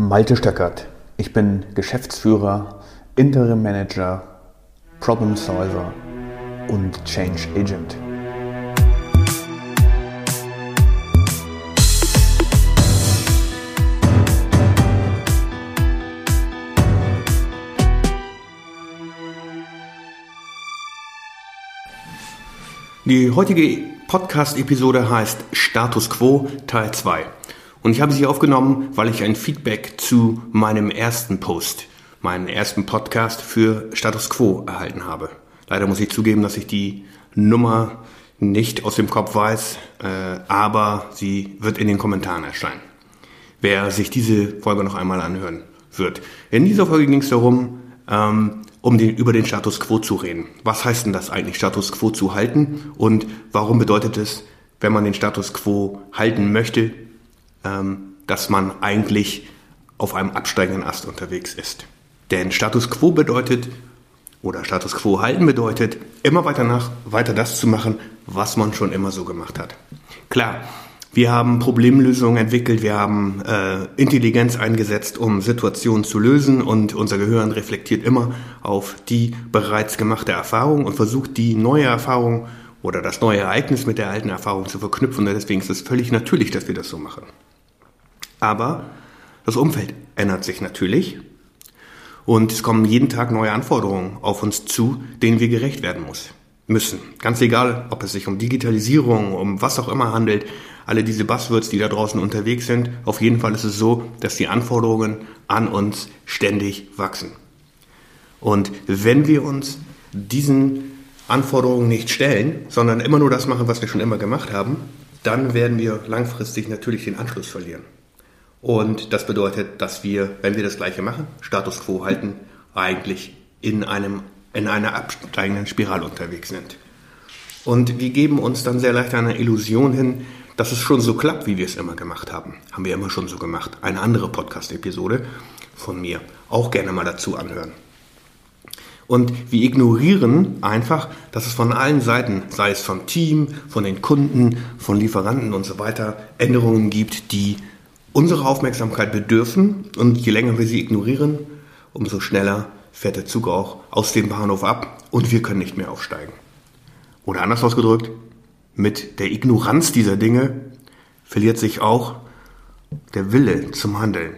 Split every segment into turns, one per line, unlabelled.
Malte Stöckert. Ich bin Geschäftsführer, Interim Manager, Problem Solver und Change Agent.
Die heutige Podcast-Episode heißt Status Quo Teil 2. Und ich habe sie aufgenommen, weil ich ein Feedback zu meinem ersten Post, meinen ersten Podcast für Status Quo erhalten habe. Leider muss ich zugeben, dass ich die Nummer nicht aus dem Kopf weiß, äh, aber sie wird in den Kommentaren erscheinen. Wer sich diese Folge noch einmal anhören wird. In dieser Folge ging es darum, ähm, um den, über den Status Quo zu reden. Was heißt denn das eigentlich, Status Quo zu halten? Und warum bedeutet es, wenn man den Status Quo halten möchte, dass man eigentlich auf einem absteigenden Ast unterwegs ist. Denn Status quo bedeutet, oder Status quo halten bedeutet, immer weiter nach, weiter das zu machen, was man schon immer so gemacht hat. Klar, wir haben Problemlösungen entwickelt, wir haben äh, Intelligenz eingesetzt, um Situationen zu lösen und unser Gehirn reflektiert immer auf die bereits gemachte Erfahrung und versucht die neue Erfahrung oder das neue Ereignis mit der alten Erfahrung zu verknüpfen. Und deswegen ist es völlig natürlich, dass wir das so machen. Aber das Umfeld ändert sich natürlich und es kommen jeden Tag neue Anforderungen auf uns zu, denen wir gerecht werden muss, müssen. Ganz egal, ob es sich um Digitalisierung, um was auch immer handelt, alle diese Buzzwords, die da draußen unterwegs sind, auf jeden Fall ist es so, dass die Anforderungen an uns ständig wachsen. Und wenn wir uns diesen Anforderungen nicht stellen, sondern immer nur das machen, was wir schon immer gemacht haben, dann werden wir langfristig natürlich den Anschluss verlieren. Und das bedeutet, dass wir, wenn wir das Gleiche machen, Status quo halten, eigentlich in, einem, in einer absteigenden Spirale unterwegs sind. Und wir geben uns dann sehr leicht eine Illusion hin, dass es schon so klappt, wie wir es immer gemacht haben. Haben wir immer schon so gemacht. Eine andere Podcast-Episode von mir. Auch gerne mal dazu anhören. Und wir ignorieren einfach, dass es von allen Seiten, sei es vom Team, von den Kunden, von Lieferanten und so weiter, Änderungen gibt, die unsere Aufmerksamkeit bedürfen und je länger wir sie ignorieren, umso schneller fährt der Zug auch aus dem Bahnhof ab und wir können nicht mehr aufsteigen. Oder anders ausgedrückt, mit der Ignoranz dieser Dinge verliert sich auch der Wille zum Handeln,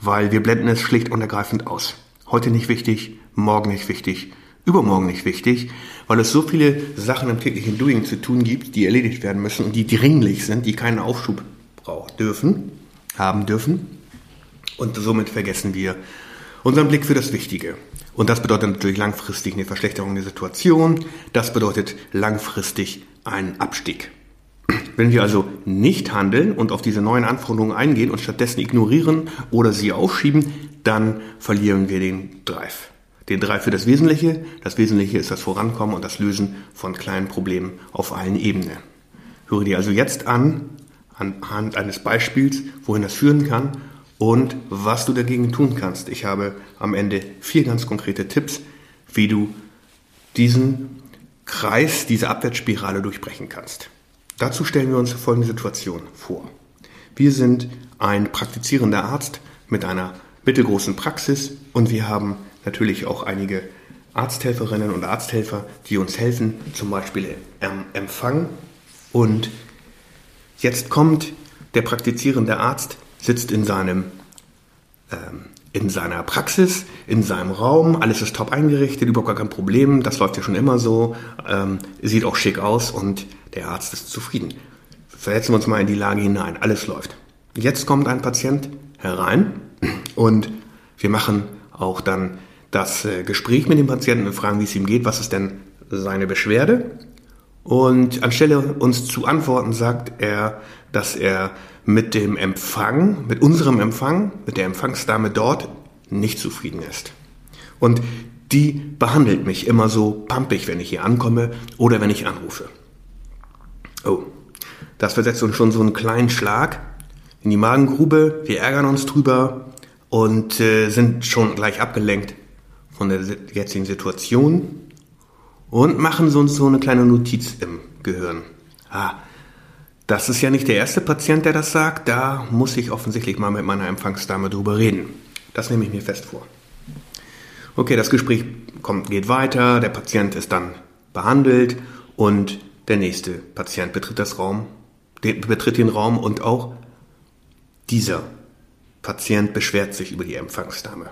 weil wir blenden es schlicht und ergreifend aus. Heute nicht wichtig, morgen nicht wichtig, übermorgen nicht wichtig, weil es so viele Sachen im täglichen Doing zu tun gibt, die erledigt werden müssen und die dringlich sind, die keinen Aufschub brauchen dürfen haben dürfen. Und somit vergessen wir unseren Blick für das Wichtige. Und das bedeutet natürlich langfristig eine Verschlechterung der Situation. Das bedeutet langfristig einen Abstieg. Wenn wir also nicht handeln und auf diese neuen Anforderungen eingehen und stattdessen ignorieren oder sie aufschieben, dann verlieren wir den Drive. Den Drive für das Wesentliche. Das Wesentliche ist das Vorankommen und das Lösen von kleinen Problemen auf allen Ebenen. Höre dir also jetzt an, anhand eines Beispiels, wohin das führen kann und was du dagegen tun kannst. Ich habe am Ende vier ganz konkrete Tipps, wie du diesen Kreis, diese Abwärtsspirale durchbrechen kannst. Dazu stellen wir uns folgende Situation vor. Wir sind ein praktizierender Arzt mit einer mittelgroßen Praxis und wir haben natürlich auch einige Arzthelferinnen und Arzthelfer, die uns helfen, zum Beispiel am Empfang und Jetzt kommt der praktizierende Arzt, sitzt in seinem ähm, in seiner Praxis, in seinem Raum, alles ist top eingerichtet, überhaupt gar kein Problem, das läuft ja schon immer so, ähm, sieht auch schick aus und der Arzt ist zufrieden. Versetzen wir uns mal in die Lage hinein, alles läuft. Jetzt kommt ein Patient herein und wir machen auch dann das äh, Gespräch mit dem Patienten und fragen, wie es ihm geht, was ist denn seine Beschwerde und anstelle uns zu antworten, sagt er, dass er mit dem Empfang, mit unserem Empfang, mit der Empfangsdame dort nicht zufrieden ist. Und die behandelt mich immer so pampig, wenn ich hier ankomme oder wenn ich anrufe. Oh, das versetzt uns schon so einen kleinen Schlag in die Magengrube. Wir ärgern uns drüber und äh, sind schon gleich abgelenkt von der jetzigen Situation und machen so, so eine kleine Notiz im Gehirn. Ah, Das ist ja nicht der erste Patient, der das sagt. Da muss ich offensichtlich mal mit meiner Empfangsdame drüber reden. Das nehme ich mir fest vor. Okay, das Gespräch kommt, geht weiter, der Patient ist dann behandelt und der nächste Patient betritt das Raum, betritt den Raum und auch dieser Patient beschwert sich über die Empfangsdame.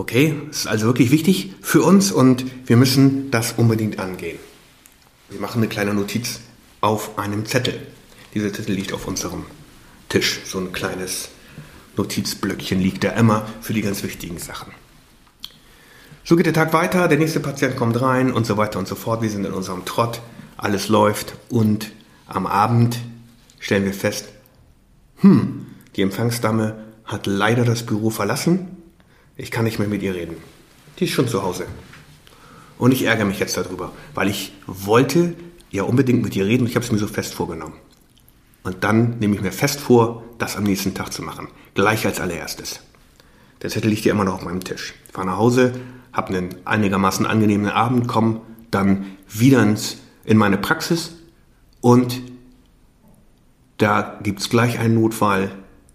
Okay, ist also wirklich wichtig für uns und wir müssen das unbedingt angehen. Wir machen eine kleine Notiz auf einem Zettel. Dieser Zettel liegt auf unserem Tisch. So ein kleines Notizblöckchen liegt da immer für die ganz wichtigen Sachen. So geht der Tag weiter, der nächste Patient kommt rein und so weiter und so fort. Wir sind in unserem Trott, alles läuft und am Abend stellen wir fest, hm, die Empfangsdame hat leider das Büro verlassen. Ich kann nicht mehr mit ihr reden. Die ist schon zu Hause. Und ich ärgere mich jetzt darüber, weil ich wollte ja unbedingt mit ihr reden. Ich habe es mir so fest vorgenommen. Und dann nehme ich mir fest vor, das am nächsten Tag zu machen. Gleich als allererstes. Der Zettel liegt ja immer noch auf meinem Tisch. Ich fahre nach Hause, habe einen einigermaßen angenehmen Abend, komme dann wieder ins, in meine Praxis und da gibt es gleich einen Notfall,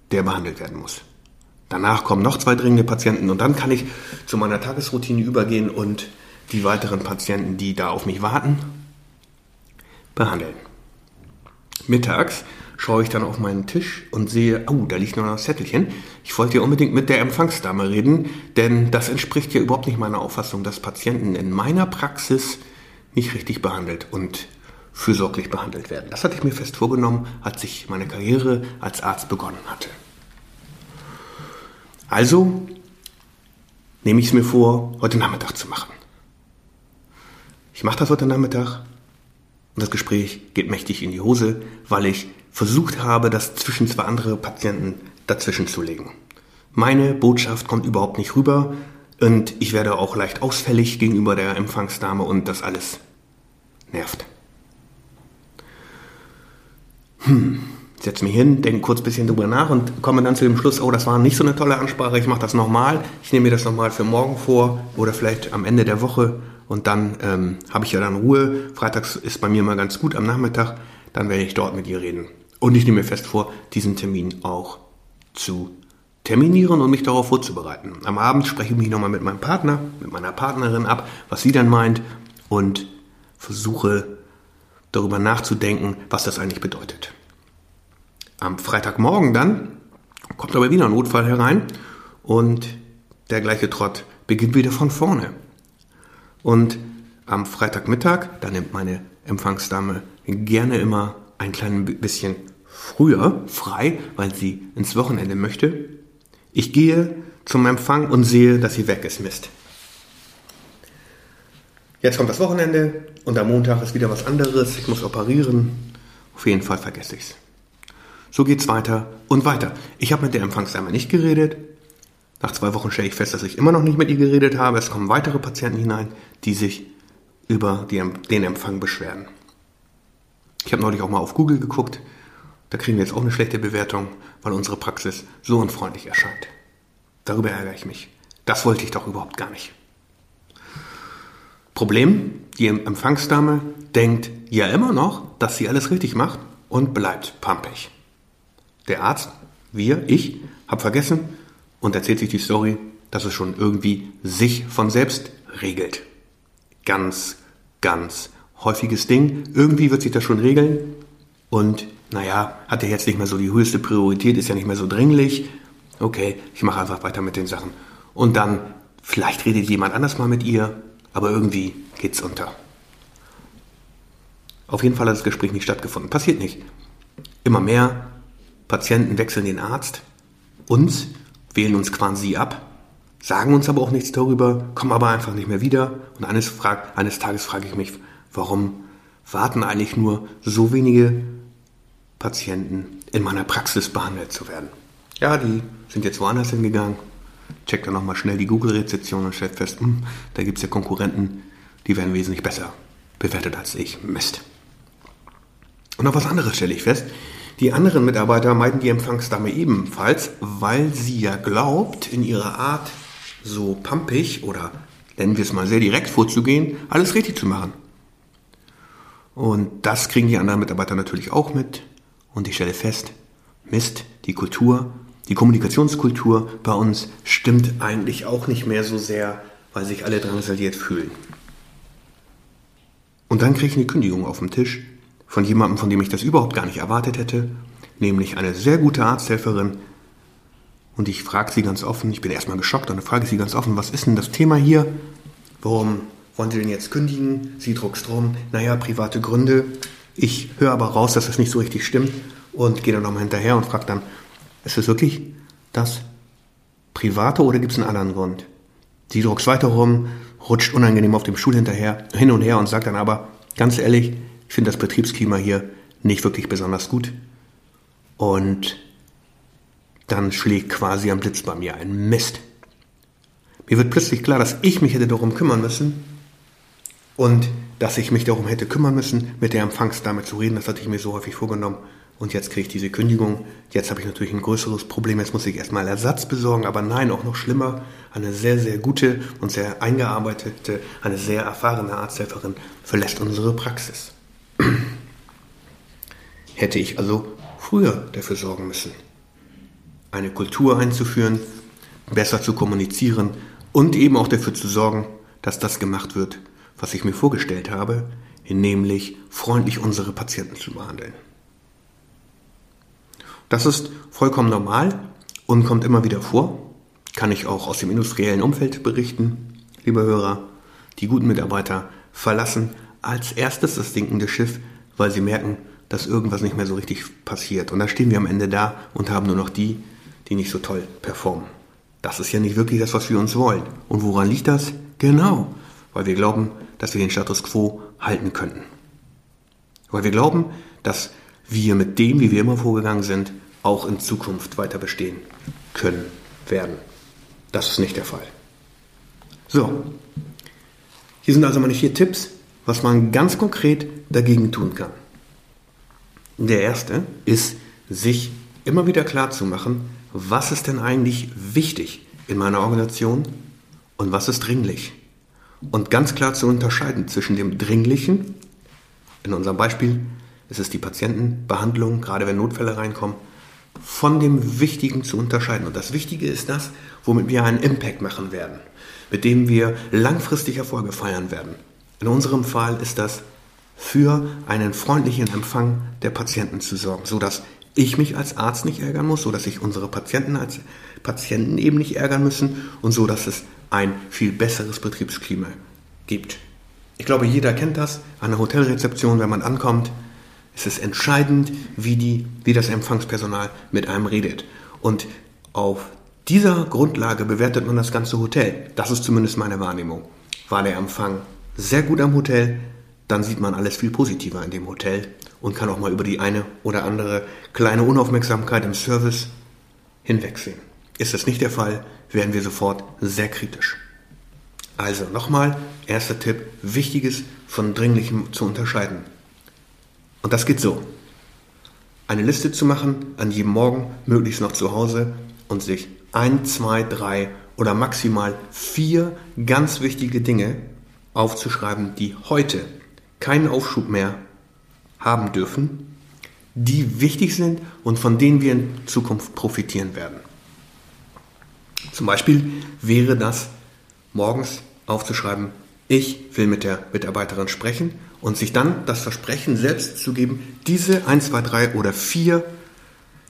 der behandelt werden muss. Danach kommen noch zwei dringende Patienten und dann kann ich zu meiner Tagesroutine übergehen und die weiteren Patienten, die da auf mich warten, behandeln. Mittags schaue ich dann auf meinen Tisch und sehe, oh, da liegt noch ein Zettelchen. Ich wollte ja unbedingt mit der Empfangsdame reden, denn das entspricht ja überhaupt nicht meiner Auffassung, dass Patienten in meiner Praxis nicht richtig behandelt und fürsorglich behandelt werden. Das hatte ich mir fest vorgenommen, als ich meine Karriere als Arzt begonnen hatte. Also nehme ich es mir vor, heute Nachmittag zu machen. Ich mache das heute Nachmittag und das Gespräch geht mächtig in die Hose, weil ich versucht habe, das zwischen zwei andere Patienten dazwischen zu legen. Meine Botschaft kommt überhaupt nicht rüber und ich werde auch leicht ausfällig gegenüber der Empfangsdame und das alles nervt. Hm, setze mich hin, denke kurz ein bisschen drüber nach und komme dann zu dem Schluss, oh, das war nicht so eine tolle Ansprache, ich mache das nochmal, ich nehme mir das nochmal für morgen vor oder vielleicht am Ende der Woche und dann ähm, habe ich ja dann Ruhe. Freitags ist bei mir mal ganz gut am Nachmittag, dann werde ich dort mit ihr reden. Und ich nehme mir fest vor, diesen Termin auch zu terminieren und mich darauf vorzubereiten. Am Abend spreche ich mich nochmal mit meinem Partner, mit meiner Partnerin ab, was sie dann meint und versuche darüber nachzudenken, was das eigentlich bedeutet. Am Freitagmorgen dann kommt aber wieder ein Notfall herein und der gleiche Trott beginnt wieder von vorne. Und am Freitagmittag, da nimmt meine Empfangsdame gerne immer ein klein bisschen früher frei, weil sie ins Wochenende möchte. Ich gehe zum Empfang und sehe, dass sie weg ist. Mist. Jetzt kommt das Wochenende und am Montag ist wieder was anderes. Ich muss operieren. Auf jeden Fall vergesse ich es. So geht's weiter und weiter. Ich habe mit der Empfangsdame nicht geredet. Nach zwei Wochen stelle ich fest, dass ich immer noch nicht mit ihr geredet habe. Es kommen weitere Patienten hinein, die sich über die, den Empfang beschweren. Ich habe neulich auch mal auf Google geguckt. Da kriegen wir jetzt auch eine schlechte Bewertung, weil unsere Praxis so unfreundlich erscheint. Darüber ärgere ich mich. Das wollte ich doch überhaupt gar nicht. Problem, die Empfangsdame denkt ja immer noch, dass sie alles richtig macht und bleibt pampig. Der Arzt, wir, ich, habe vergessen, und erzählt sich die Story, dass es schon irgendwie sich von selbst regelt. Ganz, ganz häufiges Ding. Irgendwie wird sich das schon regeln. Und naja, hat er jetzt nicht mehr so die höchste Priorität, ist ja nicht mehr so dringlich. Okay, ich mache einfach weiter mit den Sachen. Und dann, vielleicht redet jemand anders mal mit ihr, aber irgendwie geht's unter. Auf jeden Fall hat das Gespräch nicht stattgefunden. Passiert nicht. Immer mehr Patienten wechseln den Arzt. Uns wählen uns quasi ab, sagen uns aber auch nichts darüber, kommen aber einfach nicht mehr wieder. Und eines, frag, eines Tages frage ich mich, warum warten eigentlich nur so wenige Patienten in meiner Praxis behandelt zu werden? Ja, die sind jetzt woanders hingegangen, checkt dann nochmal schnell die Google-Rezeption und stellt fest, hm, da gibt es ja Konkurrenten, die werden wesentlich besser bewertet als ich. Mist. Und noch was anderes stelle ich fest. Die anderen Mitarbeiter meiden die Empfangsdame ebenfalls, weil sie ja glaubt, in ihrer Art so pampig oder nennen wir es mal sehr direkt vorzugehen, alles richtig zu machen. Und das kriegen die anderen Mitarbeiter natürlich auch mit. Und ich stelle fest, Mist, die Kultur, die Kommunikationskultur bei uns stimmt eigentlich auch nicht mehr so sehr, weil sich alle drangsaliert fühlen. Und dann kriege ich eine Kündigung auf dem Tisch von jemandem, von dem ich das überhaupt gar nicht erwartet hätte, nämlich eine sehr gute Arzthelferin. Und ich frage sie ganz offen, ich bin erstmal geschockt, und dann frage ich sie ganz offen, was ist denn das Thema hier? Warum wollen Sie denn jetzt kündigen? Sie druckst rum, naja, private Gründe. Ich höre aber raus, dass das nicht so richtig stimmt und gehe dann nochmal hinterher und frage dann, ist es wirklich das Private oder gibt es einen anderen Grund? Sie druckst weiter rum, rutscht unangenehm auf dem Stuhl hinterher, hin und her und sagt dann aber, ganz ehrlich, ich finde das Betriebsklima hier nicht wirklich besonders gut. Und dann schlägt quasi am Blitz bei mir ein Mist. Mir wird plötzlich klar, dass ich mich hätte darum kümmern müssen und dass ich mich darum hätte kümmern müssen, mit der Empfangsdame zu reden. Das hatte ich mir so häufig vorgenommen. Und jetzt kriege ich diese Kündigung. Jetzt habe ich natürlich ein größeres Problem. Jetzt muss ich erstmal Ersatz besorgen. Aber nein, auch noch schlimmer. Eine sehr, sehr gute und sehr eingearbeitete, eine sehr erfahrene Arzthelferin verlässt unsere Praxis. Hätte ich also früher dafür sorgen müssen, eine Kultur einzuführen, besser zu kommunizieren und eben auch dafür zu sorgen, dass das gemacht wird, was ich mir vorgestellt habe, nämlich freundlich unsere Patienten zu behandeln. Das ist vollkommen normal und kommt immer wieder vor. Kann ich auch aus dem industriellen Umfeld berichten, liebe Hörer. Die guten Mitarbeiter verlassen als erstes das sinkende Schiff, weil sie merken, dass irgendwas nicht mehr so richtig passiert. Und dann stehen wir am Ende da und haben nur noch die, die nicht so toll performen. Das ist ja nicht wirklich das, was wir uns wollen. Und woran liegt das? Genau, weil wir glauben, dass wir den Status quo halten könnten. Weil wir glauben, dass wir mit dem, wie wir immer vorgegangen sind, auch in Zukunft weiter bestehen können werden. Das ist nicht der Fall. So, hier sind also meine vier Tipps, was man ganz konkret dagegen tun kann. Der erste ist, sich immer wieder klar zu machen, was ist denn eigentlich wichtig in meiner Organisation und was ist dringlich. Und ganz klar zu unterscheiden zwischen dem Dringlichen, in unserem Beispiel ist es die Patientenbehandlung, gerade wenn Notfälle reinkommen, von dem Wichtigen zu unterscheiden. Und das Wichtige ist das, womit wir einen Impact machen werden, mit dem wir langfristig Erfolge feiern werden. In unserem Fall ist das für einen freundlichen Empfang der Patienten zu sorgen, sodass ich mich als Arzt nicht ärgern muss, sodass sich unsere Patienten als Patienten eben nicht ärgern müssen und so, dass es ein viel besseres Betriebsklima gibt. Ich glaube, jeder kennt das an der Hotelrezeption, wenn man ankommt. Es ist entscheidend, wie, die, wie das Empfangspersonal mit einem redet. Und auf dieser Grundlage bewertet man das ganze Hotel. Das ist zumindest meine Wahrnehmung. War der Empfang sehr gut am Hotel, dann sieht man alles viel positiver in dem Hotel und kann auch mal über die eine oder andere kleine Unaufmerksamkeit im Service hinwegsehen. Ist das nicht der Fall, werden wir sofort sehr kritisch. Also nochmal, erster Tipp, Wichtiges von Dringlichem zu unterscheiden. Und das geht so. Eine Liste zu machen, an jedem Morgen, möglichst noch zu Hause und sich ein, zwei, drei oder maximal vier ganz wichtige Dinge aufzuschreiben, die heute keinen Aufschub mehr haben dürfen, die wichtig sind und von denen wir in Zukunft profitieren werden. Zum Beispiel wäre das morgens aufzuschreiben, ich will mit der Mitarbeiterin sprechen und sich dann das Versprechen selbst zu geben, diese 1, 2, 3 oder 4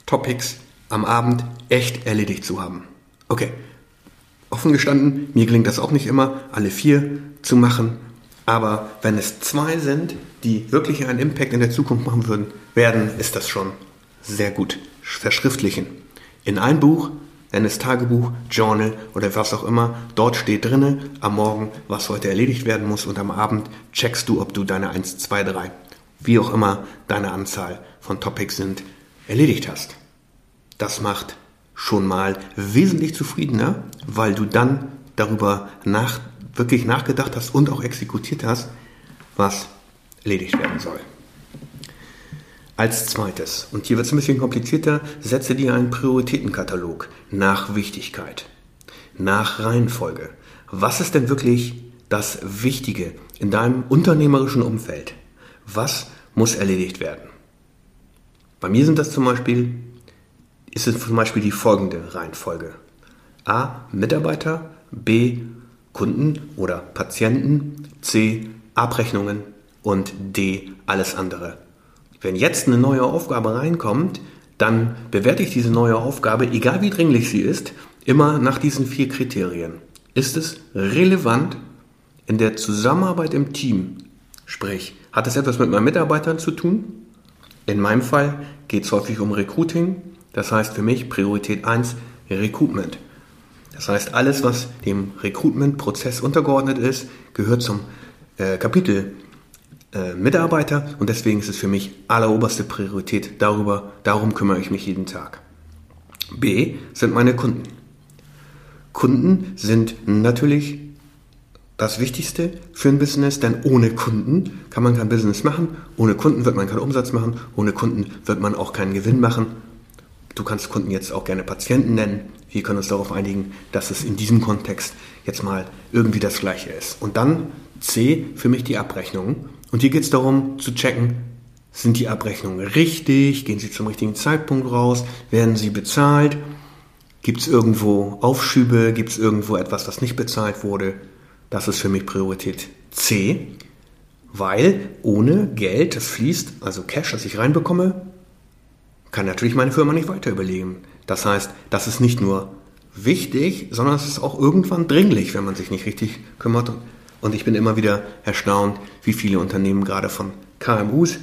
Topics am Abend echt erledigt zu haben. Okay, offen gestanden, mir gelingt das auch nicht immer, alle vier zu machen, aber wenn es zwei sind, die wirklich einen Impact in der Zukunft machen würden, werden, ist das schon sehr gut verschriftlichen. In ein Buch, nenn es Tagebuch, Journal oder was auch immer, dort steht drinne am Morgen, was heute erledigt werden muss und am Abend checkst du, ob du deine 1, 2, 3, wie auch immer deine Anzahl von Topics sind, erledigt hast. Das macht schon mal wesentlich zufriedener, weil du dann darüber nach, wirklich nachgedacht hast und auch exekutiert hast, was erledigt werden soll. Als zweites, und hier wird es ein bisschen komplizierter, setze dir einen Prioritätenkatalog nach Wichtigkeit, nach Reihenfolge. Was ist denn wirklich das Wichtige in deinem unternehmerischen Umfeld? was muss erledigt werden. Bei mir sind das zum Beispiel, ist es zum Beispiel die folgende Reihenfolge. A. Mitarbeiter, B. Kunden oder Patienten, C. Abrechnungen und D. Alles andere. Wenn jetzt eine neue Aufgabe reinkommt, dann bewerte ich diese neue Aufgabe, egal wie dringlich sie ist, immer nach diesen vier Kriterien. Ist es relevant in der Zusammenarbeit im Team? Sprich, hat es etwas mit meinen Mitarbeitern zu tun? In meinem Fall geht es häufig um Recruiting. Das heißt für mich Priorität 1 Recruitment. Das heißt, alles, was dem Recruitment-Prozess untergeordnet ist, gehört zum äh, Kapitel äh, Mitarbeiter und deswegen ist es für mich alleroberste Priorität. Darüber, darum kümmere ich mich jeden Tag. B sind meine Kunden. Kunden sind natürlich das Wichtigste für ein Business, denn ohne Kunden kann man kein Business machen, ohne Kunden wird man keinen Umsatz machen, ohne Kunden wird man auch keinen Gewinn machen. Du kannst Kunden jetzt auch gerne Patienten nennen. Wir können uns darauf einigen, dass es in diesem Kontext jetzt mal irgendwie das Gleiche ist. Und dann C, für mich die Abrechnungen. Und hier geht es darum zu checken, sind die Abrechnungen richtig, gehen sie zum richtigen Zeitpunkt raus, werden sie bezahlt, gibt es irgendwo Aufschübe, gibt es irgendwo etwas, was nicht bezahlt wurde. Das ist für mich Priorität C, weil ohne Geld, das fließt, also Cash, das ich reinbekomme, kann natürlich meine Firma nicht weiter überleben. Das heißt, das ist nicht nur wichtig, sondern es ist auch irgendwann dringlich, wenn man sich nicht richtig kümmert. Und ich bin immer wieder erstaunt, wie viele Unternehmen gerade von KMUs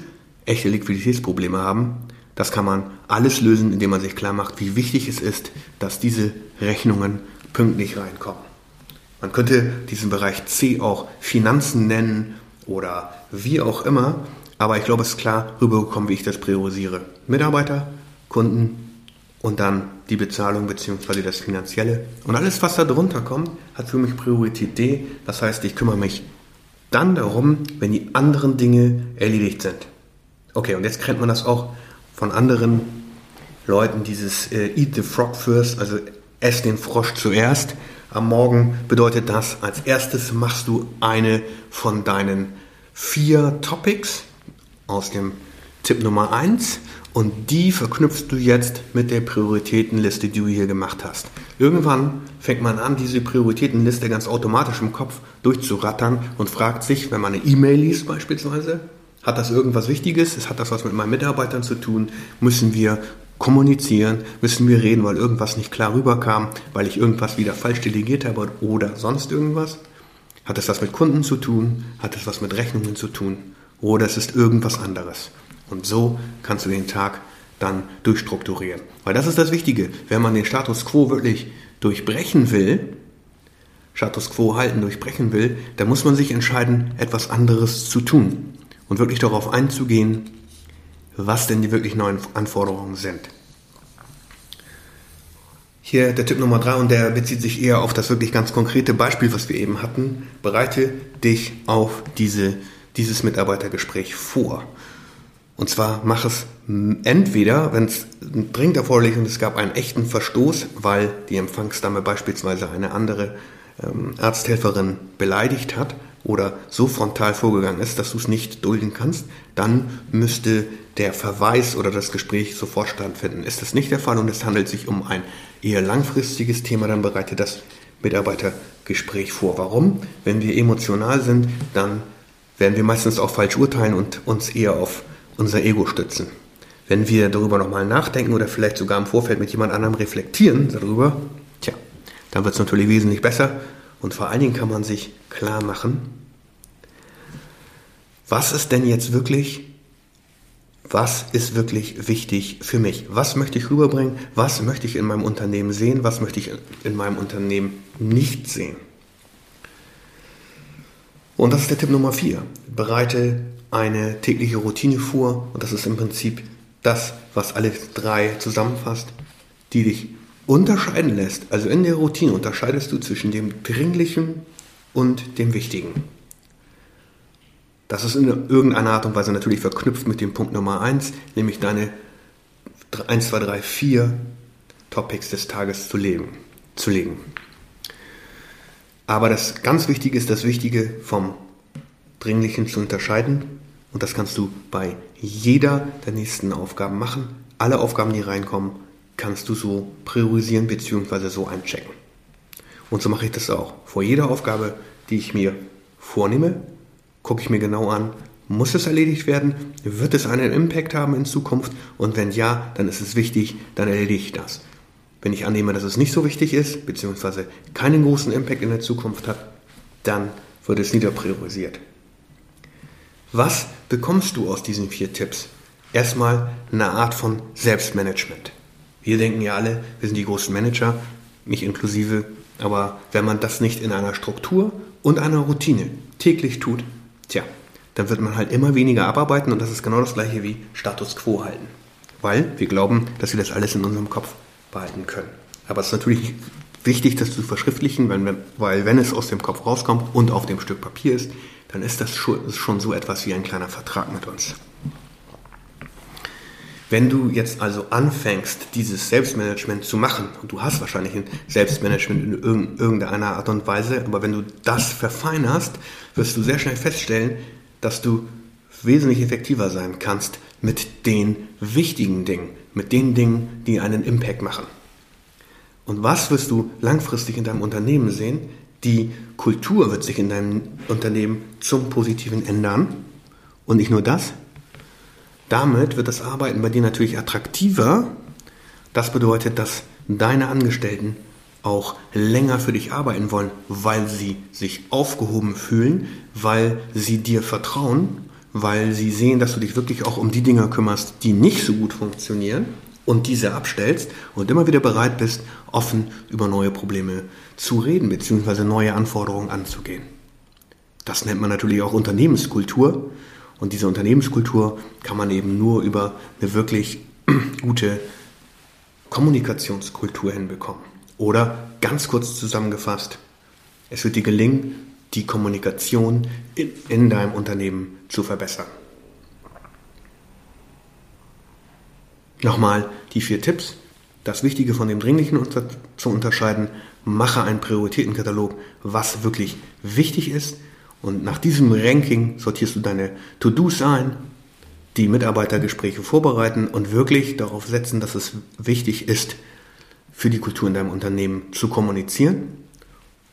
echte Liquiditätsprobleme haben. Das kann man alles lösen, indem man sich klar macht, wie wichtig es ist, dass diese Rechnungen pünktlich reinkommen. Man könnte diesen Bereich C auch Finanzen nennen oder wie auch immer. Aber ich glaube, es ist klar rübergekommen, wie ich das priorisiere. Mitarbeiter, Kunden und dann die Bezahlung bzw. das Finanzielle. Und alles, was da drunter kommt, hat für mich Priorität D. Das heißt, ich kümmere mich dann darum, wenn die anderen Dinge erledigt sind. Okay, und jetzt kennt man das auch von anderen Leuten, dieses äh, Eat the Frog first, also ess den Frosch zuerst. Am Morgen bedeutet das, als erstes machst du eine von deinen vier Topics, aus dem Tipp Nummer 1 und die verknüpfst du jetzt mit der Prioritätenliste, die du hier gemacht hast. Irgendwann fängt man an, diese Prioritätenliste ganz automatisch im Kopf durchzurattern und fragt sich, wenn man eine E-Mail liest beispielsweise, hat das irgendwas Wichtiges? Hat das was mit meinen Mitarbeitern zu tun? Müssen wir kommunizieren? Müssen wir reden, weil irgendwas nicht klar rüberkam, weil ich irgendwas wieder falsch delegiert habe oder sonst irgendwas? Hat es was mit Kunden zu tun? Hat es was mit Rechnungen zu tun? oder es ist irgendwas anderes. Und so kannst du den Tag dann durchstrukturieren. Weil das ist das Wichtige. Wenn man den Status quo wirklich durchbrechen will, Status quo halten, durchbrechen will, dann muss man sich entscheiden, etwas anderes zu tun und wirklich darauf einzugehen, was denn die wirklich neuen Anforderungen sind. Hier der Tipp Nummer drei und der bezieht sich eher auf das wirklich ganz konkrete Beispiel, was wir eben hatten. Bereite dich auf diese dieses Mitarbeitergespräch vor. Und zwar mach es entweder, wenn es dringend erforderlich ist und es gab einen echten Verstoß, weil die Empfangsdame beispielsweise eine andere ähm, Arzthelferin beleidigt hat oder so frontal vorgegangen ist, dass du es nicht dulden kannst, dann müsste der Verweis oder das Gespräch sofort stattfinden. Ist das nicht der Fall und es handelt sich um ein eher langfristiges Thema, dann bereite das Mitarbeitergespräch vor. Warum? Wenn wir emotional sind, dann werden wir meistens auch falsch urteilen und uns eher auf unser Ego stützen. Wenn wir darüber nochmal nachdenken oder vielleicht sogar im Vorfeld mit jemand anderem reflektieren darüber, tja, dann wird es natürlich wesentlich besser und vor allen Dingen kann man sich klar machen, was ist denn jetzt wirklich, was ist wirklich wichtig für mich? Was möchte ich rüberbringen? Was möchte ich in meinem Unternehmen sehen? Was möchte ich in meinem Unternehmen nicht sehen? Und das ist der Tipp Nummer 4. Bereite eine tägliche Routine vor. Und das ist im Prinzip das, was alle drei zusammenfasst, die dich unterscheiden lässt. Also in der Routine unterscheidest du zwischen dem Dringlichen und dem Wichtigen. Das ist in irgendeiner Art und Weise natürlich verknüpft mit dem Punkt Nummer 1, nämlich deine 1, 2, 3, 4 Topics des Tages zu, leben, zu legen. Aber das ganz Wichtige ist das Wichtige vom Dringlichen zu unterscheiden Und das kannst du bei jeder der nächsten Aufgaben machen. Alle Aufgaben, die reinkommen, kannst du so priorisieren bzw. so einchecken. Und so mache ich das auch. Vor jeder Aufgabe, die ich mir vornehme, gucke ich mir genau an, muss es erledigt werden? Wird es einen Impact haben in Zukunft? Und wenn ja, dann ist es wichtig, dann erledige ich das. Wenn ich annehme, dass es nicht so wichtig ist, beziehungsweise keinen großen Impact in der Zukunft hat, dann wird es niederpriorisiert. Was bekommst du aus diesen vier Tipps? Erstmal eine Art von Selbstmanagement. Wir denken ja alle, wir sind die großen Manager, mich inklusive, aber wenn man das nicht in einer Struktur und einer Routine täglich tut, tja, dann wird man halt immer weniger abarbeiten und das ist genau das gleiche wie Status quo halten. Weil wir glauben, dass wir das alles in unserem Kopf behalten können. Aber es ist natürlich wichtig, das zu verschriftlichen, weil, weil wenn es aus dem Kopf rauskommt und auf dem Stück Papier ist, dann ist das schon so etwas wie ein kleiner Vertrag mit uns. Wenn du jetzt also anfängst, dieses Selbstmanagement zu machen, und du hast wahrscheinlich ein Selbstmanagement in irgendeiner Art und Weise, aber wenn du das verfeinerst, wirst du sehr schnell feststellen, dass du wesentlich effektiver sein kannst mit den wichtigen Dingen, mit den Dingen, die einen Impact machen. Und was wirst du langfristig in deinem Unternehmen sehen? Die Kultur wird sich in deinem Unternehmen zum Positiven ändern. Und nicht nur das, damit wird das Arbeiten bei dir natürlich attraktiver. Das bedeutet, dass deine Angestellten auch länger für dich arbeiten wollen, weil sie sich aufgehoben fühlen, weil sie dir vertrauen, weil sie sehen, dass du dich wirklich auch um die Dinge kümmerst, die nicht so gut funktionieren und diese abstellst und immer wieder bereit bist, offen über neue Probleme zu reden bzw. neue Anforderungen anzugehen. Das nennt man natürlich auch Unternehmenskultur und diese Unternehmenskultur kann man eben nur über eine wirklich gute Kommunikationskultur hinbekommen. Oder ganz kurz zusammengefasst, es wird dir gelingen, die Kommunikation in, in deinem Unternehmen zu verbessern. Nochmal die vier Tipps. Das Wichtige von dem Dringlichen unter zu unterscheiden. Mache einen Prioritätenkatalog, was wirklich wichtig ist und nach diesem Ranking sortierst du deine To-Dos ein, die Mitarbeitergespräche vorbereiten und wirklich darauf setzen, dass es wichtig ist, für die Kultur in deinem Unternehmen zu kommunizieren.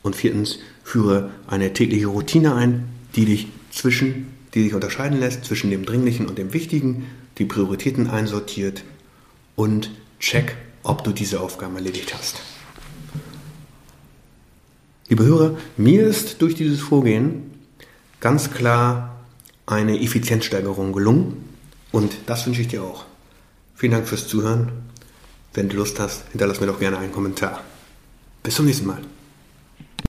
Und viertens, führe eine tägliche Routine ein, die dich zwischen, die dich unterscheiden lässt zwischen dem Dringlichen und dem Wichtigen, die Prioritäten einsortiert und check, ob du diese Aufgaben erledigt hast. Liebe Hörer, mir ist durch dieses Vorgehen ganz klar eine Effizienzsteigerung gelungen und das wünsche ich dir auch. Vielen Dank fürs Zuhören. Wenn du Lust hast, hinterlass mir doch gerne einen Kommentar. Bis zum nächsten Mal.